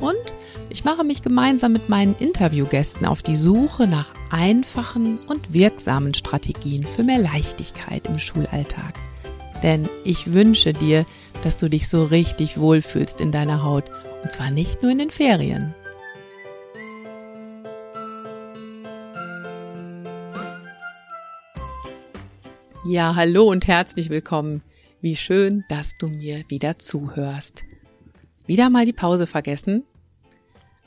Und ich mache mich gemeinsam mit meinen Interviewgästen auf die Suche nach einfachen und wirksamen Strategien für mehr Leichtigkeit im Schulalltag. Denn ich wünsche dir, dass du dich so richtig wohlfühlst in deiner Haut. Und zwar nicht nur in den Ferien. Ja, hallo und herzlich willkommen. Wie schön, dass du mir wieder zuhörst. Wieder mal die Pause vergessen?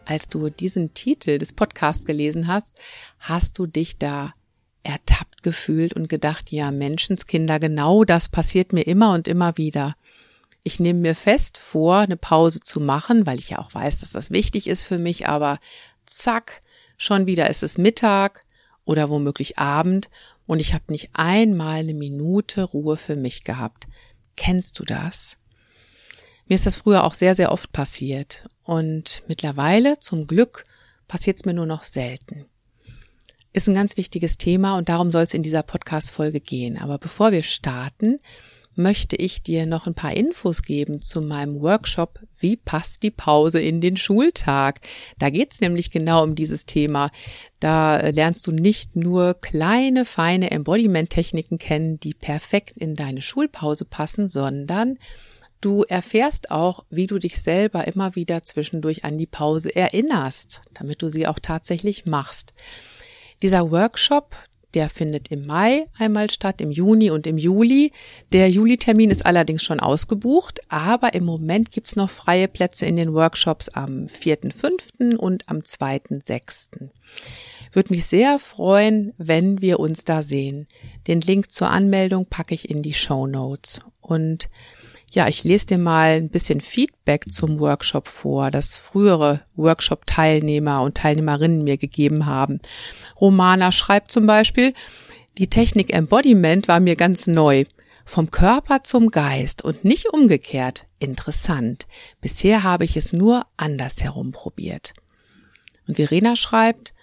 als du diesen Titel des Podcasts gelesen hast, hast du dich da ertappt gefühlt und gedacht, ja, Menschenskinder, genau das passiert mir immer und immer wieder. Ich nehme mir fest vor, eine Pause zu machen, weil ich ja auch weiß, dass das wichtig ist für mich, aber zack, schon wieder ist es Mittag oder womöglich Abend und ich habe nicht einmal eine Minute Ruhe für mich gehabt. Kennst du das? Mir ist das früher auch sehr, sehr oft passiert. Und mittlerweile, zum Glück, passiert es mir nur noch selten. Ist ein ganz wichtiges Thema und darum soll es in dieser Podcast-Folge gehen. Aber bevor wir starten, möchte ich dir noch ein paar Infos geben zu meinem Workshop Wie passt die Pause in den Schultag? Da geht's nämlich genau um dieses Thema. Da lernst du nicht nur kleine, feine Embodiment-Techniken kennen, die perfekt in deine Schulpause passen, sondern Du erfährst auch, wie du dich selber immer wieder zwischendurch an die Pause erinnerst, damit du sie auch tatsächlich machst. Dieser Workshop, der findet im Mai einmal statt, im Juni und im Juli. Der Juli-Termin ist allerdings schon ausgebucht, aber im Moment gibt's noch freie Plätze in den Workshops am 4.5. und am 2.6. Würde mich sehr freuen, wenn wir uns da sehen. Den Link zur Anmeldung packe ich in die Show Notes. Und ja, ich lese dir mal ein bisschen Feedback zum Workshop vor, das frühere Workshop-Teilnehmer und Teilnehmerinnen mir gegeben haben. Romana schreibt zum Beispiel, die Technik Embodiment war mir ganz neu. Vom Körper zum Geist und nicht umgekehrt. Interessant. Bisher habe ich es nur andersherum probiert. Und Verena schreibt,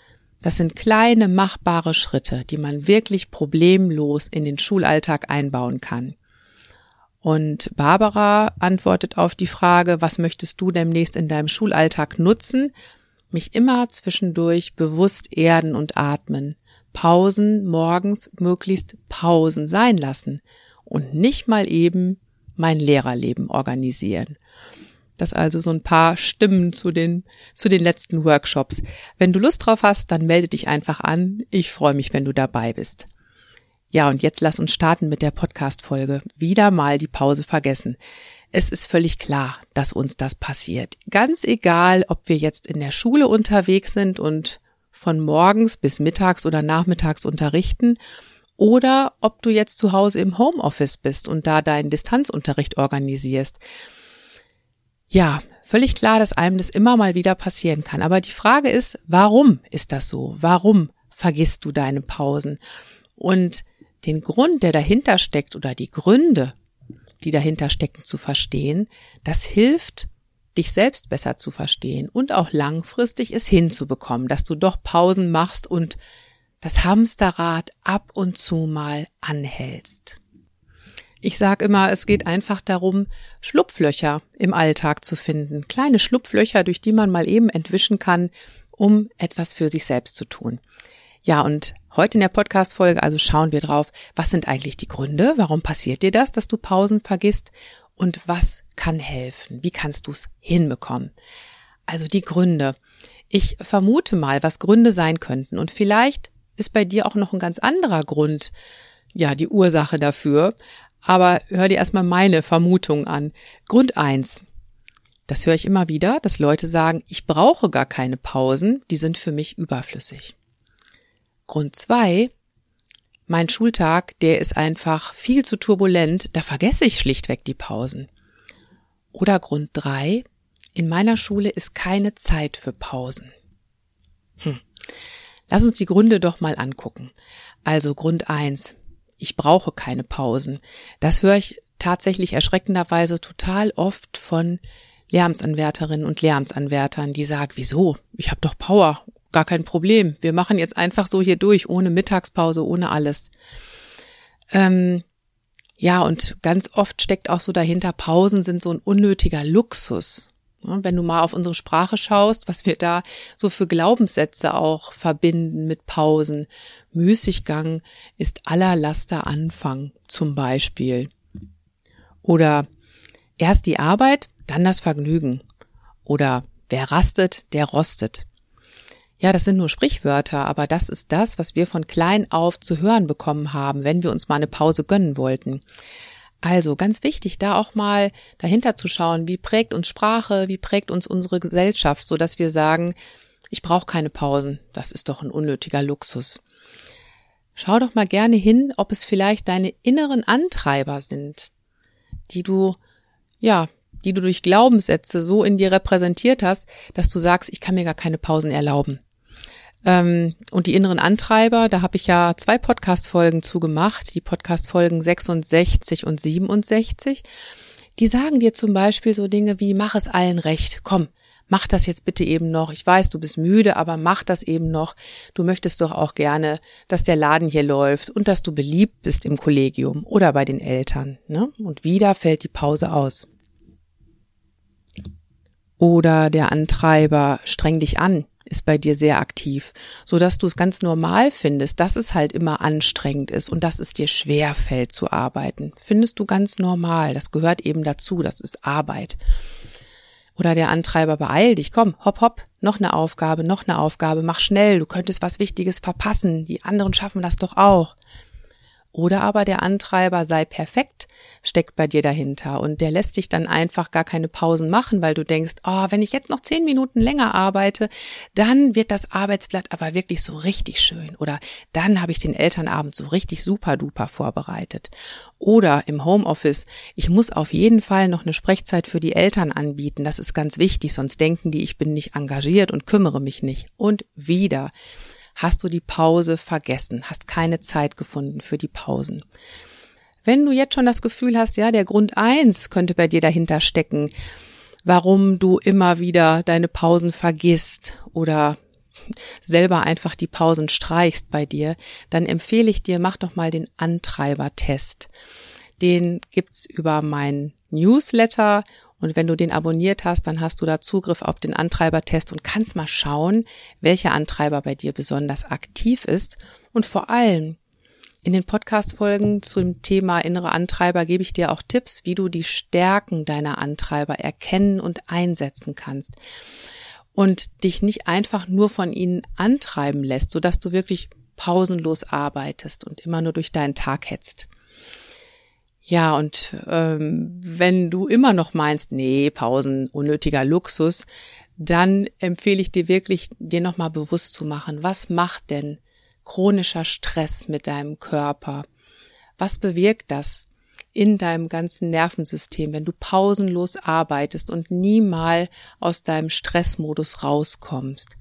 das sind kleine machbare Schritte, die man wirklich problemlos in den Schulalltag einbauen kann. Und Barbara antwortet auf die Frage, was möchtest du demnächst in deinem Schulalltag nutzen? Mich immer zwischendurch bewusst erden und atmen. Pausen morgens möglichst Pausen sein lassen und nicht mal eben mein Lehrerleben organisieren. Das also so ein paar Stimmen zu den, zu den letzten Workshops. Wenn du Lust drauf hast, dann melde dich einfach an. Ich freue mich, wenn du dabei bist. Ja, und jetzt lass uns starten mit der Podcast-Folge. Wieder mal die Pause vergessen. Es ist völlig klar, dass uns das passiert. Ganz egal, ob wir jetzt in der Schule unterwegs sind und von morgens bis mittags oder nachmittags unterrichten oder ob du jetzt zu Hause im Homeoffice bist und da deinen Distanzunterricht organisierst. Ja, völlig klar, dass einem das immer mal wieder passieren kann. Aber die Frage ist, warum ist das so? Warum vergisst du deine Pausen? Und den Grund, der dahinter steckt oder die Gründe, die dahinter stecken, zu verstehen, das hilft, dich selbst besser zu verstehen und auch langfristig es hinzubekommen, dass du doch Pausen machst und das Hamsterrad ab und zu mal anhältst. Ich sage immer, es geht einfach darum, Schlupflöcher im Alltag zu finden, kleine Schlupflöcher, durch die man mal eben entwischen kann, um etwas für sich selbst zu tun. Ja, und heute in der Podcast-Folge also schauen wir drauf, was sind eigentlich die Gründe? Warum passiert dir das, dass du Pausen vergisst? Und was kann helfen? Wie kannst du es hinbekommen? Also die Gründe. Ich vermute mal, was Gründe sein könnten. Und vielleicht ist bei dir auch noch ein ganz anderer Grund, ja, die Ursache dafür. Aber hör dir erstmal meine Vermutung an. Grund eins. Das höre ich immer wieder, dass Leute sagen, ich brauche gar keine Pausen, die sind für mich überflüssig. Grund zwei, mein Schultag, der ist einfach viel zu turbulent, da vergesse ich schlichtweg die Pausen. Oder Grund drei, in meiner Schule ist keine Zeit für Pausen. Hm. Lass uns die Gründe doch mal angucken. Also Grund eins: Ich brauche keine Pausen. Das höre ich tatsächlich erschreckenderweise total oft von Lehramtsanwärterinnen und Lehramtsanwärtern, die sagen, wieso? Ich habe doch Power, gar kein Problem. Wir machen jetzt einfach so hier durch, ohne Mittagspause, ohne alles. Ähm, ja, und ganz oft steckt auch so dahinter, Pausen sind so ein unnötiger Luxus. Wenn du mal auf unsere Sprache schaust, was wir da so für Glaubenssätze auch verbinden mit Pausen. Müßiggang ist aller Laster Anfang zum Beispiel. Oder erst die Arbeit, dann das Vergnügen. Oder wer rastet, der rostet. Ja, das sind nur Sprichwörter, aber das ist das, was wir von klein auf zu hören bekommen haben, wenn wir uns mal eine Pause gönnen wollten. Also ganz wichtig, da auch mal dahinter zu schauen, wie prägt uns Sprache, wie prägt uns unsere Gesellschaft, so dass wir sagen, ich brauche keine Pausen, das ist doch ein unnötiger Luxus. Schau doch mal gerne hin, ob es vielleicht deine inneren Antreiber sind, die du, ja, die du durch Glaubenssätze so in dir repräsentiert hast, dass du sagst, ich kann mir gar keine Pausen erlauben. Ähm, und die inneren Antreiber, da habe ich ja zwei Podcast-Folgen zugemacht, die Podcast-Folgen 66 und 67. Die sagen dir zum Beispiel so Dinge wie, mach es allen recht, komm, mach das jetzt bitte eben noch. Ich weiß, du bist müde, aber mach das eben noch. Du möchtest doch auch gerne, dass der Laden hier läuft und dass du beliebt bist im Kollegium oder bei den Eltern. Ne? Und wieder fällt die Pause aus. Oder der Antreiber, streng dich an ist bei dir sehr aktiv, so dass du es ganz normal findest, dass es halt immer anstrengend ist und dass es dir schwer fällt zu arbeiten. Findest du ganz normal. Das gehört eben dazu. Das ist Arbeit. Oder der Antreiber beeil dich, komm, hopp, hopp, noch eine Aufgabe, noch eine Aufgabe, mach schnell, du könntest was Wichtiges verpassen, die anderen schaffen das doch auch. Oder aber der Antreiber sei perfekt, steckt bei dir dahinter und der lässt dich dann einfach gar keine Pausen machen, weil du denkst, oh, wenn ich jetzt noch zehn Minuten länger arbeite, dann wird das Arbeitsblatt aber wirklich so richtig schön oder dann habe ich den Elternabend so richtig super duper vorbereitet. Oder im Homeoffice, ich muss auf jeden Fall noch eine Sprechzeit für die Eltern anbieten, das ist ganz wichtig, sonst denken die, ich bin nicht engagiert und kümmere mich nicht. Und wieder hast du die Pause vergessen, hast keine Zeit gefunden für die Pausen. Wenn du jetzt schon das Gefühl hast, ja, der Grund eins könnte bei dir dahinter stecken, warum du immer wieder deine Pausen vergisst oder selber einfach die Pausen streichst bei dir, dann empfehle ich dir, mach doch mal den Antreibertest. Den gibt's über mein Newsletter und wenn du den abonniert hast, dann hast du da Zugriff auf den Antreibertest und kannst mal schauen, welcher Antreiber bei dir besonders aktiv ist. Und vor allem in den Podcast-Folgen zum Thema innere Antreiber gebe ich dir auch Tipps, wie du die Stärken deiner Antreiber erkennen und einsetzen kannst. Und dich nicht einfach nur von ihnen antreiben lässt, sodass du wirklich pausenlos arbeitest und immer nur durch deinen Tag hetzt. Ja, und ähm, wenn du immer noch meinst, nee, Pausen, unnötiger Luxus, dann empfehle ich dir wirklich, dir nochmal bewusst zu machen, was macht denn chronischer Stress mit deinem Körper? Was bewirkt das in deinem ganzen Nervensystem, wenn du pausenlos arbeitest und nie mal aus deinem Stressmodus rauskommst?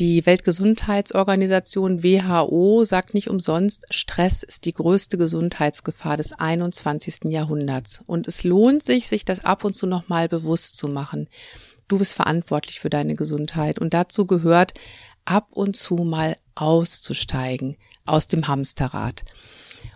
Die Weltgesundheitsorganisation WHO sagt nicht umsonst, Stress ist die größte Gesundheitsgefahr des 21. Jahrhunderts. Und es lohnt sich, sich das ab und zu nochmal bewusst zu machen. Du bist verantwortlich für deine Gesundheit. Und dazu gehört, ab und zu mal auszusteigen aus dem Hamsterrad.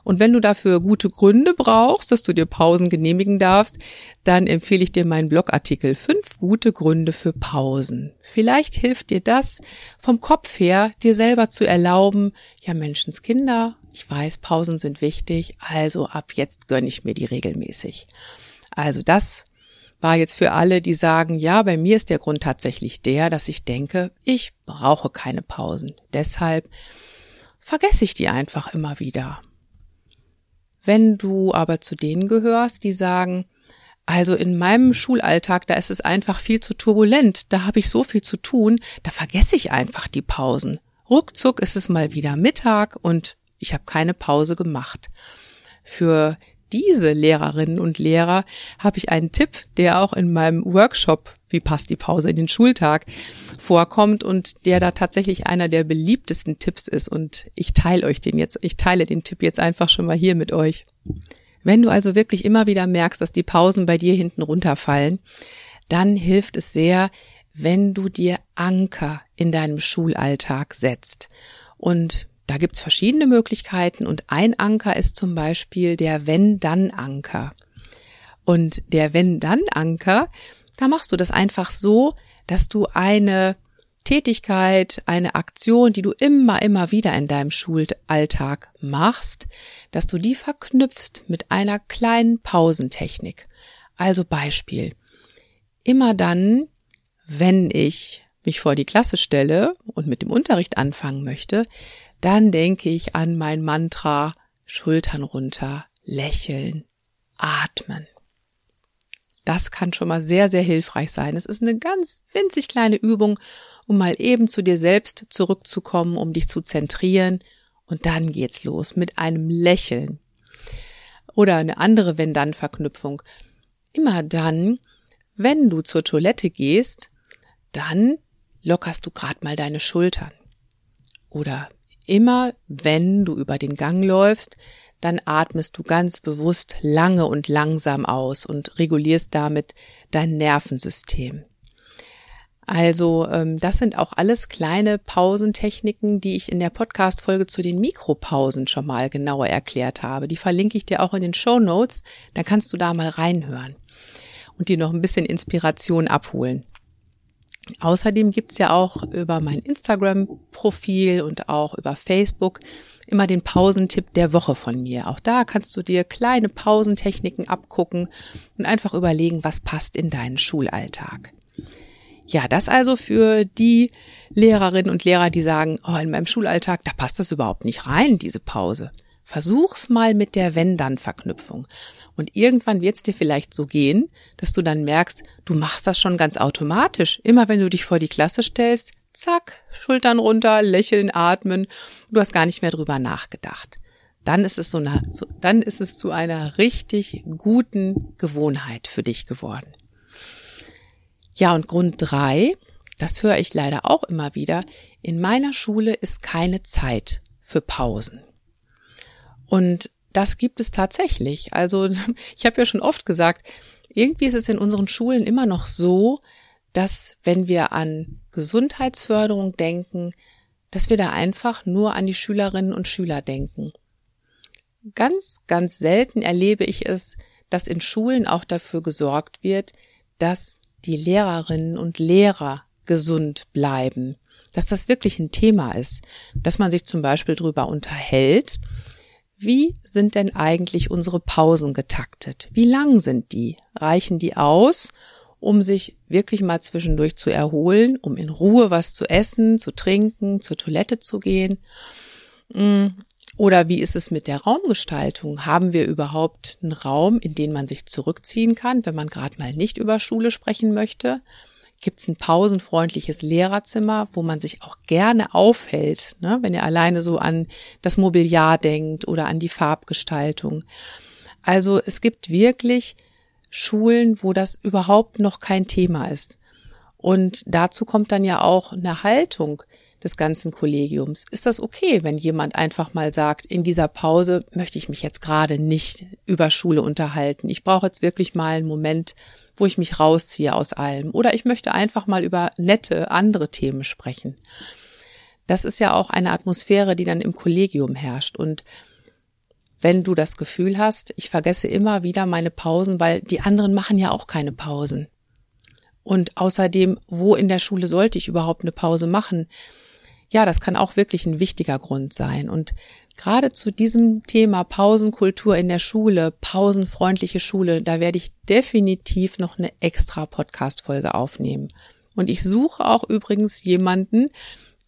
Und wenn du dafür gute Gründe brauchst, dass du dir Pausen genehmigen darfst, dann empfehle ich dir meinen Blogartikel Fünf gute Gründe für Pausen. Vielleicht hilft dir das vom Kopf her, dir selber zu erlauben, ja Menschenskinder, ich weiß, Pausen sind wichtig, also ab jetzt gönne ich mir die regelmäßig. Also das war jetzt für alle, die sagen, ja, bei mir ist der Grund tatsächlich der, dass ich denke, ich brauche keine Pausen. Deshalb vergesse ich die einfach immer wieder. Wenn du aber zu denen gehörst, die sagen, also in meinem Schulalltag, da ist es einfach viel zu turbulent, da habe ich so viel zu tun, da vergesse ich einfach die Pausen. Ruckzuck ist es mal wieder Mittag und ich habe keine Pause gemacht. Für diese Lehrerinnen und Lehrer habe ich einen Tipp, der auch in meinem Workshop Wie passt die Pause in den Schultag vorkommt und der da tatsächlich einer der beliebtesten Tipps ist und ich teile euch den jetzt, ich teile den Tipp jetzt einfach schon mal hier mit euch. Wenn du also wirklich immer wieder merkst, dass die Pausen bei dir hinten runterfallen, dann hilft es sehr, wenn du dir Anker in deinem Schulalltag setzt. Und da gibt's verschiedene Möglichkeiten und ein Anker ist zum Beispiel der Wenn-Dann-Anker. Und der Wenn-Dann-Anker, da machst du das einfach so, dass du eine Tätigkeit, eine Aktion, die du immer, immer wieder in deinem Schulalltag machst, dass du die verknüpfst mit einer kleinen Pausentechnik. Also Beispiel. Immer dann, wenn ich mich vor die Klasse stelle und mit dem Unterricht anfangen möchte, dann denke ich an mein Mantra Schultern runter, lächeln, atmen. Das kann schon mal sehr, sehr hilfreich sein. Es ist eine ganz winzig kleine Übung, um mal eben zu dir selbst zurückzukommen, um dich zu zentrieren. Und dann geht's los mit einem Lächeln. Oder eine andere Wenn-Dann-Verknüpfung. Immer dann, wenn du zur Toilette gehst, dann lockerst du grad mal deine Schultern. Oder immer wenn du über den Gang läufst, dann atmest du ganz bewusst lange und langsam aus und regulierst damit dein Nervensystem. Also ähm, das sind auch alles kleine Pausentechniken, die ich in der Podcast-Folge zu den Mikropausen schon mal genauer erklärt habe. Die verlinke ich dir auch in den Show Notes. Da kannst du da mal reinhören und dir noch ein bisschen Inspiration abholen. Außerdem gibt's ja auch über mein Instagram-Profil und auch über Facebook immer den Pausentipp der Woche von mir. Auch da kannst du dir kleine Pausentechniken abgucken und einfach überlegen, was passt in deinen Schulalltag. Ja, das also für die Lehrerinnen und Lehrer, die sagen, oh, in meinem Schulalltag, da passt das überhaupt nicht rein, diese Pause. Versuch's mal mit der Wenn-Dann-Verknüpfung. Und irgendwann wird es dir vielleicht so gehen, dass du dann merkst, du machst das schon ganz automatisch. Immer wenn du dich vor die Klasse stellst, zack, Schultern runter, lächeln, atmen. Du hast gar nicht mehr drüber nachgedacht. Dann ist es so eine, dann ist es zu einer richtig guten Gewohnheit für dich geworden. Ja, und Grund drei, das höre ich leider auch immer wieder, in meiner Schule ist keine Zeit für Pausen. Und das gibt es tatsächlich. Also ich habe ja schon oft gesagt, irgendwie ist es in unseren Schulen immer noch so, dass wenn wir an Gesundheitsförderung denken, dass wir da einfach nur an die Schülerinnen und Schüler denken. Ganz, ganz selten erlebe ich es, dass in Schulen auch dafür gesorgt wird, dass die Lehrerinnen und Lehrer gesund bleiben, dass das wirklich ein Thema ist, dass man sich zum Beispiel darüber unterhält, wie sind denn eigentlich unsere Pausen getaktet? Wie lang sind die? Reichen die aus, um sich wirklich mal zwischendurch zu erholen, um in Ruhe was zu essen, zu trinken, zur Toilette zu gehen? Mm, oder wie ist es mit der Raumgestaltung? Haben wir überhaupt einen Raum, in den man sich zurückziehen kann, wenn man gerade mal nicht über Schule sprechen möchte? Gibt es ein pausenfreundliches Lehrerzimmer, wo man sich auch gerne aufhält, ne? wenn ihr alleine so an das Mobiliar denkt oder an die Farbgestaltung. Also es gibt wirklich Schulen, wo das überhaupt noch kein Thema ist. Und dazu kommt dann ja auch eine Haltung des ganzen Kollegiums. Ist das okay, wenn jemand einfach mal sagt, in dieser Pause möchte ich mich jetzt gerade nicht über Schule unterhalten. Ich brauche jetzt wirklich mal einen Moment, wo ich mich rausziehe aus allem. Oder ich möchte einfach mal über nette andere Themen sprechen. Das ist ja auch eine Atmosphäre, die dann im Kollegium herrscht. Und wenn du das Gefühl hast, ich vergesse immer wieder meine Pausen, weil die anderen machen ja auch keine Pausen. Und außerdem, wo in der Schule sollte ich überhaupt eine Pause machen? Ja, das kann auch wirklich ein wichtiger Grund sein. Und Gerade zu diesem Thema Pausenkultur in der Schule, pausenfreundliche Schule, da werde ich definitiv noch eine extra Podcast-Folge aufnehmen. Und ich suche auch übrigens jemanden,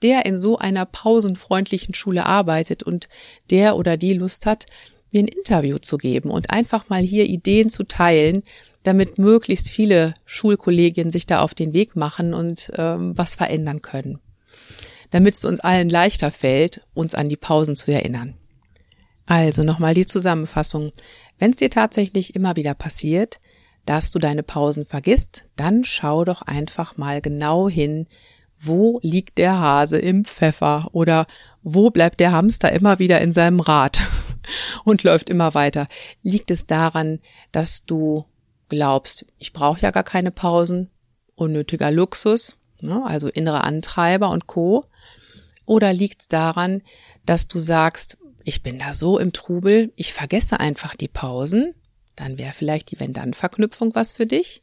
der in so einer pausenfreundlichen Schule arbeitet und der oder die Lust hat, mir ein Interview zu geben und einfach mal hier Ideen zu teilen, damit möglichst viele Schulkollegien sich da auf den Weg machen und ähm, was verändern können damit es uns allen leichter fällt, uns an die Pausen zu erinnern. Also nochmal die Zusammenfassung. Wenn es dir tatsächlich immer wieder passiert, dass du deine Pausen vergisst, dann schau doch einfach mal genau hin, wo liegt der Hase im Pfeffer oder wo bleibt der Hamster immer wieder in seinem Rad und läuft immer weiter. Liegt es daran, dass du glaubst, ich brauche ja gar keine Pausen, unnötiger Luxus, ne, also innere Antreiber und Co. Oder liegt es daran, dass du sagst, ich bin da so im Trubel, ich vergesse einfach die Pausen, dann wäre vielleicht die Wenn-Dann-Verknüpfung was für dich.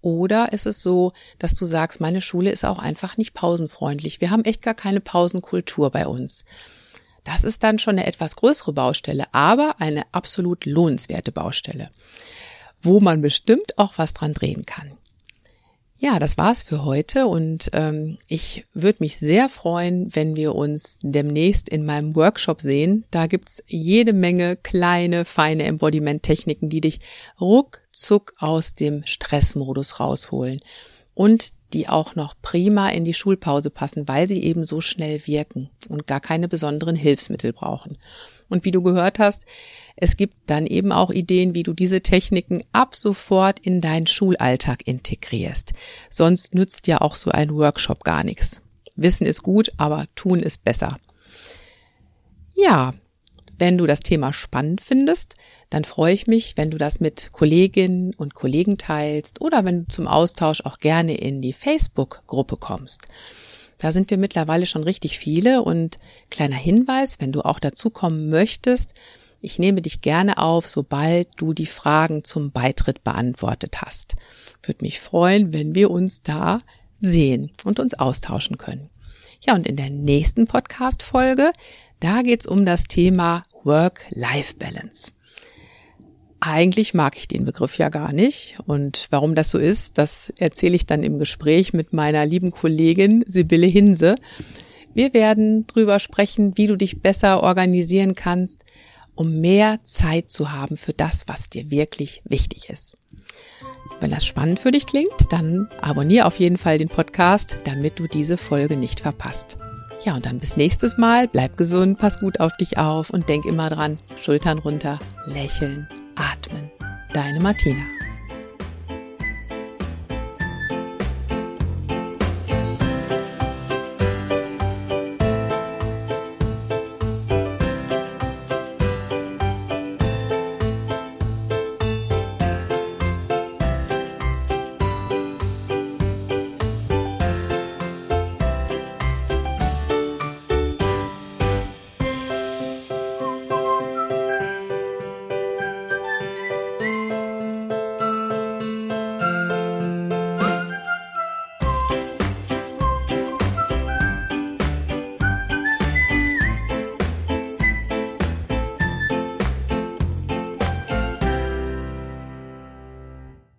Oder ist es so, dass du sagst, meine Schule ist auch einfach nicht pausenfreundlich. Wir haben echt gar keine Pausenkultur bei uns. Das ist dann schon eine etwas größere Baustelle, aber eine absolut lohnenswerte Baustelle, wo man bestimmt auch was dran drehen kann. Ja, das war's für heute und ähm, ich würde mich sehr freuen, wenn wir uns demnächst in meinem Workshop sehen. Da gibt's jede Menge kleine, feine Embodiment-Techniken, die dich ruckzuck aus dem Stressmodus rausholen und die auch noch prima in die Schulpause passen, weil sie eben so schnell wirken und gar keine besonderen Hilfsmittel brauchen. Und wie du gehört hast, es gibt dann eben auch Ideen, wie du diese Techniken ab sofort in deinen Schulalltag integrierst. Sonst nützt ja auch so ein Workshop gar nichts. Wissen ist gut, aber tun ist besser. Ja, wenn du das Thema spannend findest, dann freue ich mich, wenn du das mit Kolleginnen und Kollegen teilst oder wenn du zum Austausch auch gerne in die Facebook-Gruppe kommst. Da sind wir mittlerweile schon richtig viele und kleiner Hinweis, wenn du auch dazu kommen möchtest, ich nehme dich gerne auf, sobald du die Fragen zum Beitritt beantwortet hast. Würde mich freuen, wenn wir uns da sehen und uns austauschen können. Ja, und in der nächsten Podcast-Folge, da geht's um das Thema Work-Life-Balance. Eigentlich mag ich den Begriff ja gar nicht. Und warum das so ist, das erzähle ich dann im Gespräch mit meiner lieben Kollegin Sibylle Hinse. Wir werden drüber sprechen, wie du dich besser organisieren kannst, um mehr Zeit zu haben für das, was dir wirklich wichtig ist. Wenn das spannend für dich klingt, dann abonniere auf jeden Fall den Podcast, damit du diese Folge nicht verpasst. Ja, und dann bis nächstes Mal. Bleib gesund, pass gut auf dich auf und denk immer dran, Schultern runter, lächeln atmen. Deine Martina.